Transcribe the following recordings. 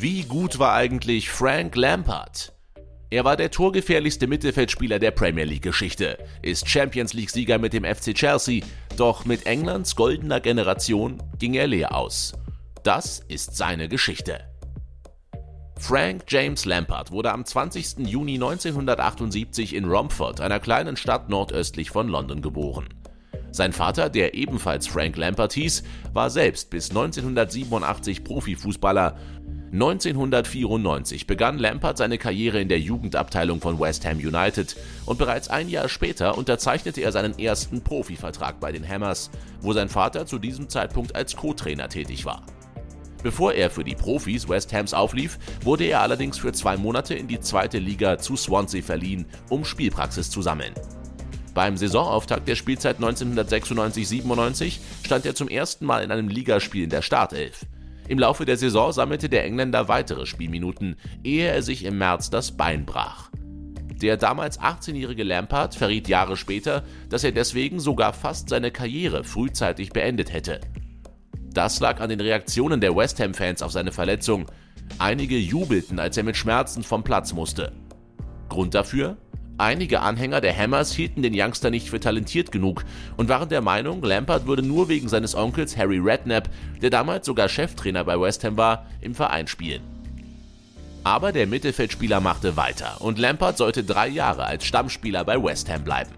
Wie gut war eigentlich Frank Lampard? Er war der torgefährlichste Mittelfeldspieler der Premier League-Geschichte, ist Champions League-Sieger mit dem FC Chelsea, doch mit Englands goldener Generation ging er leer aus. Das ist seine Geschichte. Frank James Lampard wurde am 20. Juni 1978 in Romford, einer kleinen Stadt nordöstlich von London, geboren. Sein Vater, der ebenfalls Frank Lampard hieß, war selbst bis 1987 Profifußballer 1994 begann Lampard seine Karriere in der Jugendabteilung von West Ham United und bereits ein Jahr später unterzeichnete er seinen ersten Profivertrag bei den Hammers, wo sein Vater zu diesem Zeitpunkt als Co-Trainer tätig war. Bevor er für die Profis West Hams auflief, wurde er allerdings für zwei Monate in die zweite Liga zu Swansea verliehen, um Spielpraxis zu sammeln. Beim Saisonauftakt der Spielzeit 1996-97 stand er zum ersten Mal in einem Ligaspiel in der Startelf. Im Laufe der Saison sammelte der Engländer weitere Spielminuten, ehe er sich im März das Bein brach. Der damals 18-jährige Lampard verriet Jahre später, dass er deswegen sogar fast seine Karriere frühzeitig beendet hätte. Das lag an den Reaktionen der West Ham-Fans auf seine Verletzung. Einige jubelten, als er mit Schmerzen vom Platz musste. Grund dafür? Einige Anhänger der Hammers hielten den Youngster nicht für talentiert genug und waren der Meinung, Lampard würde nur wegen seines Onkels Harry Redknapp, der damals sogar Cheftrainer bei West Ham war, im Verein spielen. Aber der Mittelfeldspieler machte weiter und Lampard sollte drei Jahre als Stammspieler bei West Ham bleiben.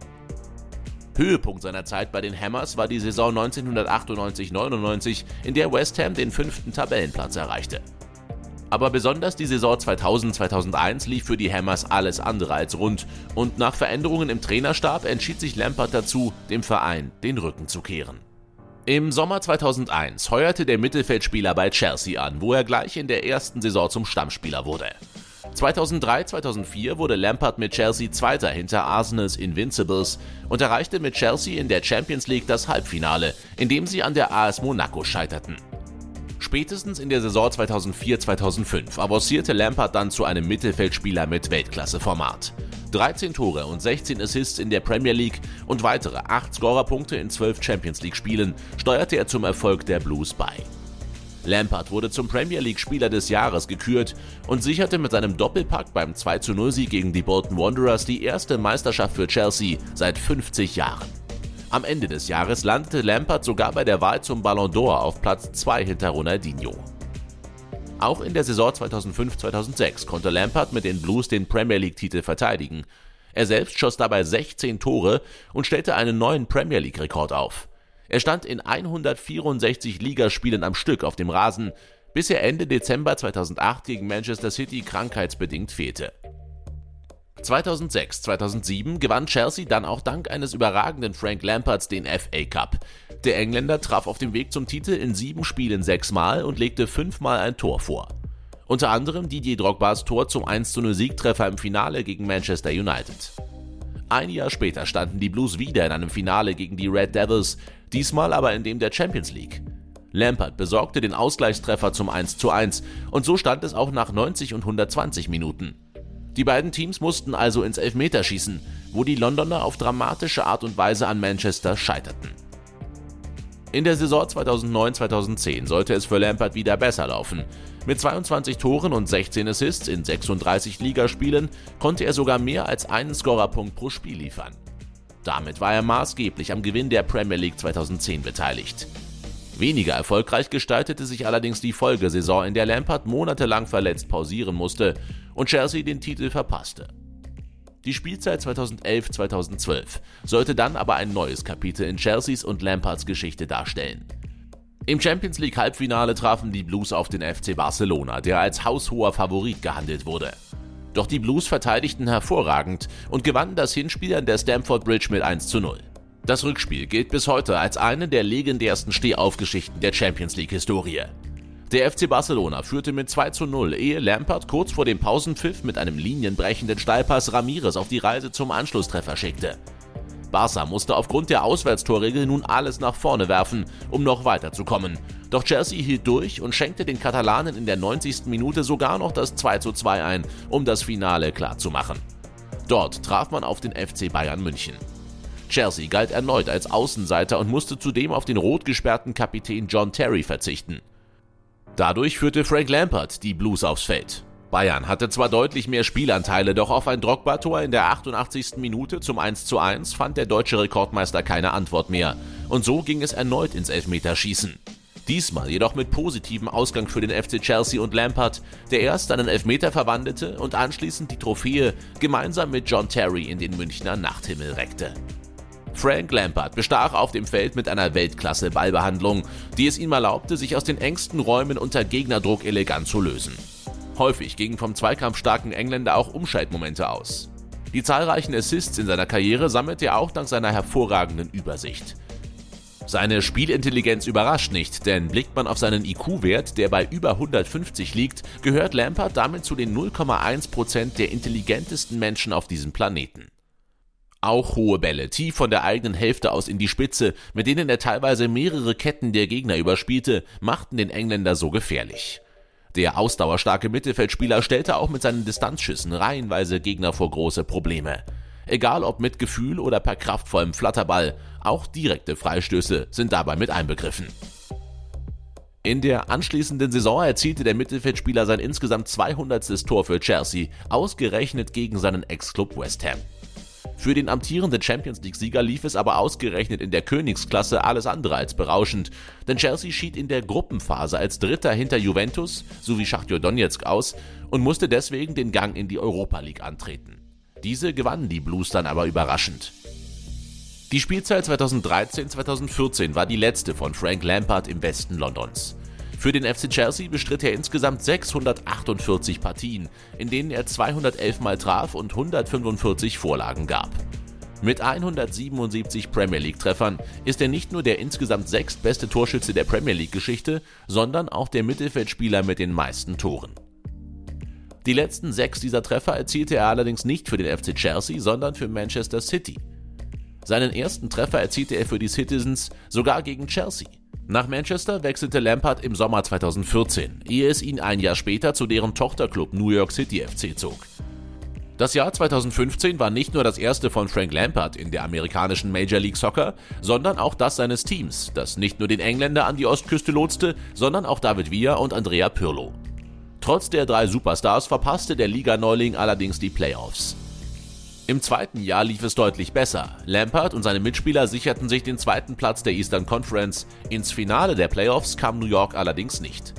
Höhepunkt seiner Zeit bei den Hammers war die Saison 1998-99, in der West Ham den fünften Tabellenplatz erreichte. Aber besonders die Saison 2000-2001 lief für die Hammers alles andere als rund und nach Veränderungen im Trainerstab entschied sich Lampard dazu, dem Verein den Rücken zu kehren. Im Sommer 2001 heuerte der Mittelfeldspieler bei Chelsea an, wo er gleich in der ersten Saison zum Stammspieler wurde. 2003-2004 wurde Lampard mit Chelsea Zweiter hinter Arsenals Invincibles und erreichte mit Chelsea in der Champions League das Halbfinale, in dem sie an der AS Monaco scheiterten. Spätestens in der Saison 2004-2005 avancierte Lampard dann zu einem Mittelfeldspieler mit Weltklasse-Format. 13 Tore und 16 Assists in der Premier League und weitere 8 Scorerpunkte in 12 Champions League-Spielen steuerte er zum Erfolg der Blues bei. Lampard wurde zum Premier League Spieler des Jahres gekürt und sicherte mit seinem Doppelpack beim 2-0-Sieg gegen die Bolton Wanderers die erste Meisterschaft für Chelsea seit 50 Jahren. Am Ende des Jahres landete Lampard sogar bei der Wahl zum Ballon d'Or auf Platz 2 hinter Ronaldinho. Auch in der Saison 2005-2006 konnte Lampard mit den Blues den Premier League-Titel verteidigen. Er selbst schoss dabei 16 Tore und stellte einen neuen Premier League-Rekord auf. Er stand in 164 Ligaspielen am Stück auf dem Rasen, bis er Ende Dezember 2008 gegen Manchester City krankheitsbedingt fehlte. 2006-2007 gewann Chelsea dann auch dank eines überragenden Frank Lampards den FA Cup. Der Engländer traf auf dem Weg zum Titel in sieben Spielen sechsmal und legte fünfmal ein Tor vor. Unter anderem Didier Drogbas Tor zum 1-0 Siegtreffer im Finale gegen Manchester United. Ein Jahr später standen die Blues wieder in einem Finale gegen die Red Devils, diesmal aber in dem der Champions League. Lampard besorgte den Ausgleichstreffer zum 1:1 und so stand es auch nach 90 und 120 Minuten. Die beiden Teams mussten also ins Elfmeterschießen, wo die Londoner auf dramatische Art und Weise an Manchester scheiterten. In der Saison 2009-2010 sollte es für Lampard wieder besser laufen. Mit 22 Toren und 16 Assists in 36 Ligaspielen konnte er sogar mehr als einen Scorerpunkt pro Spiel liefern. Damit war er maßgeblich am Gewinn der Premier League 2010 beteiligt. Weniger erfolgreich gestaltete sich allerdings die Folgesaison, in der Lampard monatelang verletzt pausieren musste und Chelsea den Titel verpasste. Die Spielzeit 2011-2012 sollte dann aber ein neues Kapitel in Chelseas und Lampards Geschichte darstellen. Im Champions League Halbfinale trafen die Blues auf den FC Barcelona, der als haushoher Favorit gehandelt wurde. Doch die Blues verteidigten hervorragend und gewannen das Hinspiel an der Stamford Bridge mit 1 zu 0. Das Rückspiel gilt bis heute als eine der legendärsten Stehaufgeschichten der Champions League-Historie. Der FC Barcelona führte mit 2 zu 0, ehe Lampard kurz vor dem Pausenpfiff mit einem linienbrechenden Steilpass Ramirez auf die Reise zum Anschlusstreffer schickte. Barca musste aufgrund der Auswärtstorregel nun alles nach vorne werfen, um noch weiterzukommen. Doch Chelsea hielt durch und schenkte den Katalanen in der 90. Minute sogar noch das 2 zu 2 ein, um das Finale klarzumachen. Dort traf man auf den FC Bayern München. Chelsea galt erneut als Außenseiter und musste zudem auf den rot gesperrten Kapitän John Terry verzichten. Dadurch führte Frank Lampard die Blues aufs Feld. Bayern hatte zwar deutlich mehr Spielanteile, doch auf ein Drogba-Tor in der 88. Minute zum 1:1 fand der deutsche Rekordmeister keine Antwort mehr. Und so ging es erneut ins Elfmeterschießen. Diesmal jedoch mit positivem Ausgang für den FC Chelsea und Lampard, der erst einen Elfmeter verwandelte und anschließend die Trophäe gemeinsam mit John Terry in den Münchner Nachthimmel reckte. Frank Lampard bestach auf dem Feld mit einer Weltklasse-Ballbehandlung, die es ihm erlaubte, sich aus den engsten Räumen unter Gegnerdruck elegant zu lösen. Häufig gingen vom zweikampfstarken Engländer auch Umschaltmomente aus. Die zahlreichen Assists in seiner Karriere sammelte er auch dank seiner hervorragenden Übersicht. Seine Spielintelligenz überrascht nicht, denn blickt man auf seinen IQ-Wert, der bei über 150 liegt, gehört Lampard damit zu den 0,1% der intelligentesten Menschen auf diesem Planeten. Auch hohe Bälle, tief von der eigenen Hälfte aus in die Spitze, mit denen er teilweise mehrere Ketten der Gegner überspielte, machten den Engländer so gefährlich. Der ausdauerstarke Mittelfeldspieler stellte auch mit seinen Distanzschüssen reihenweise Gegner vor große Probleme. Egal ob mit Gefühl oder per kraftvollem Flatterball, auch direkte Freistöße sind dabei mit einbegriffen. In der anschließenden Saison erzielte der Mittelfeldspieler sein insgesamt 200. Tor für Chelsea, ausgerechnet gegen seinen Ex-Club West Ham. Für den amtierenden Champions League-Sieger lief es aber ausgerechnet in der Königsklasse alles andere als berauschend, denn Chelsea schied in der Gruppenphase als Dritter hinter Juventus sowie Schachtjo Donetsk aus und musste deswegen den Gang in die Europa League antreten. Diese gewannen die Blues dann aber überraschend. Die Spielzeit 2013-2014 war die letzte von Frank Lampard im Westen Londons. Für den FC Chelsea bestritt er insgesamt 648 Partien, in denen er 211 Mal traf und 145 Vorlagen gab. Mit 177 Premier League-Treffern ist er nicht nur der insgesamt sechstbeste Torschütze der Premier League-Geschichte, sondern auch der Mittelfeldspieler mit den meisten Toren. Die letzten sechs dieser Treffer erzielte er allerdings nicht für den FC Chelsea, sondern für Manchester City. Seinen ersten Treffer erzielte er für die Citizens sogar gegen Chelsea. Nach Manchester wechselte Lampard im Sommer 2014, ehe es ihn ein Jahr später zu deren Tochterclub New York City FC zog. Das Jahr 2015 war nicht nur das erste von Frank Lampard in der amerikanischen Major League Soccer, sondern auch das seines Teams, das nicht nur den Engländer an die Ostküste lotste, sondern auch David Villa und Andrea Pirlo. Trotz der drei Superstars verpasste der Liga-Neuling allerdings die Playoffs. Im zweiten Jahr lief es deutlich besser. Lampard und seine Mitspieler sicherten sich den zweiten Platz der Eastern Conference. Ins Finale der Playoffs kam New York allerdings nicht.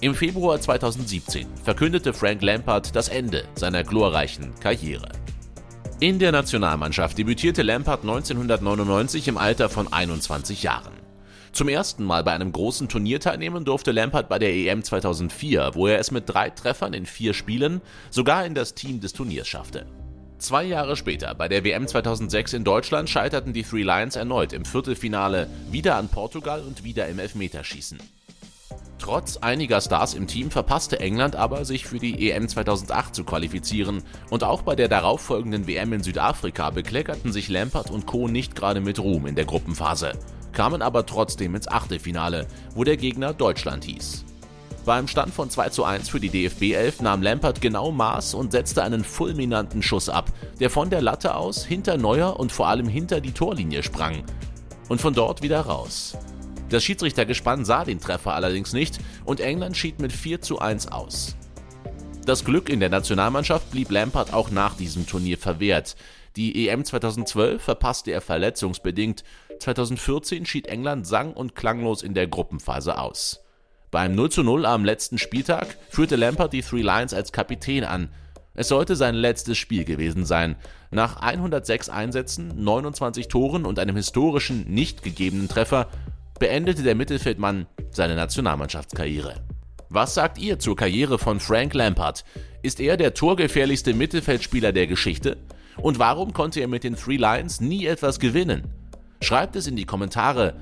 Im Februar 2017 verkündete Frank Lampard das Ende seiner glorreichen Karriere. In der Nationalmannschaft debütierte Lampard 1999 im Alter von 21 Jahren. Zum ersten Mal bei einem großen Turnier teilnehmen durfte Lampard bei der EM 2004, wo er es mit drei Treffern in vier Spielen sogar in das Team des Turniers schaffte. Zwei Jahre später, bei der WM 2006 in Deutschland, scheiterten die Three Lions erneut im Viertelfinale, wieder an Portugal und wieder im Elfmeterschießen. Trotz einiger Stars im Team verpasste England aber, sich für die EM 2008 zu qualifizieren und auch bei der darauffolgenden WM in Südafrika bekleckerten sich Lampard und Co. nicht gerade mit Ruhm in der Gruppenphase kamen aber trotzdem ins Achtelfinale, wo der Gegner Deutschland hieß. Beim Stand von 2 zu 1 für die DFB 11 nahm Lampert genau Maß und setzte einen fulminanten Schuss ab, der von der Latte aus hinter Neuer und vor allem hinter die Torlinie sprang. Und von dort wieder raus. Das Schiedsrichtergespann sah den Treffer allerdings nicht und England schied mit 4 zu 1 aus. Das Glück in der Nationalmannschaft blieb Lampard auch nach diesem Turnier verwehrt. Die EM 2012 verpasste er verletzungsbedingt 2014 schied England sang- und klanglos in der Gruppenphase aus. Beim 0 zu 0 am letzten Spieltag führte Lampard die Three Lions als Kapitän an. Es sollte sein letztes Spiel gewesen sein. Nach 106 Einsätzen, 29 Toren und einem historischen, nicht gegebenen Treffer beendete der Mittelfeldmann seine Nationalmannschaftskarriere. Was sagt ihr zur Karriere von Frank Lampard? Ist er der torgefährlichste Mittelfeldspieler der Geschichte? Und warum konnte er mit den Three Lions nie etwas gewinnen? Schreibt es in die Kommentare.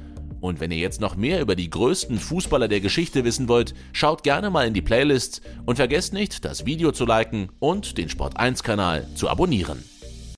Und wenn ihr jetzt noch mehr über die größten Fußballer der Geschichte wissen wollt, schaut gerne mal in die Playlist und vergesst nicht, das Video zu liken und den Sport1 Kanal zu abonnieren.